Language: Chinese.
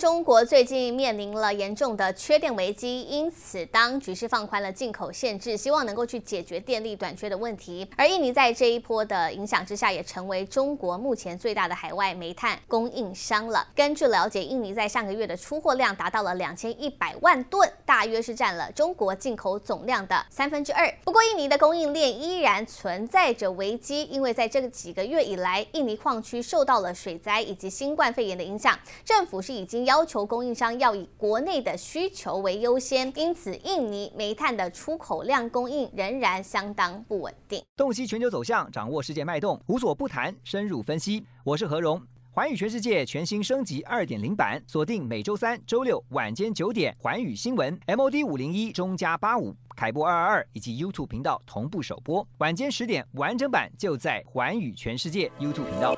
中国最近面临了严重的缺电危机，因此当局是放宽了进口限制，希望能够去解决电力短缺的问题。而印尼在这一波的影响之下，也成为中国目前最大的海外煤炭供应商了。根据了解，印尼在上个月的出货量达到了两千一百万吨，大约是占了中国进口总量的三分之二。不过，印尼的供应链依然存在着危机，因为在这几个月以来，印尼矿区受到了水灾以及新冠肺炎的影响，政府是已经要求供应商要以国内的需求为优先，因此印尼煤炭的出口量供应仍然相当不稳定。洞悉全球走向，掌握世界脉动，无所不谈，深入分析。我是何荣，环宇全世界全新升级二点零版，锁定每周三、周六晚间九点，环宇新闻 MOD 五零一中加八五凯播二二二以及 YouTube 频道同步首播，晚间十点完整版就在环宇全世界 YouTube 频道。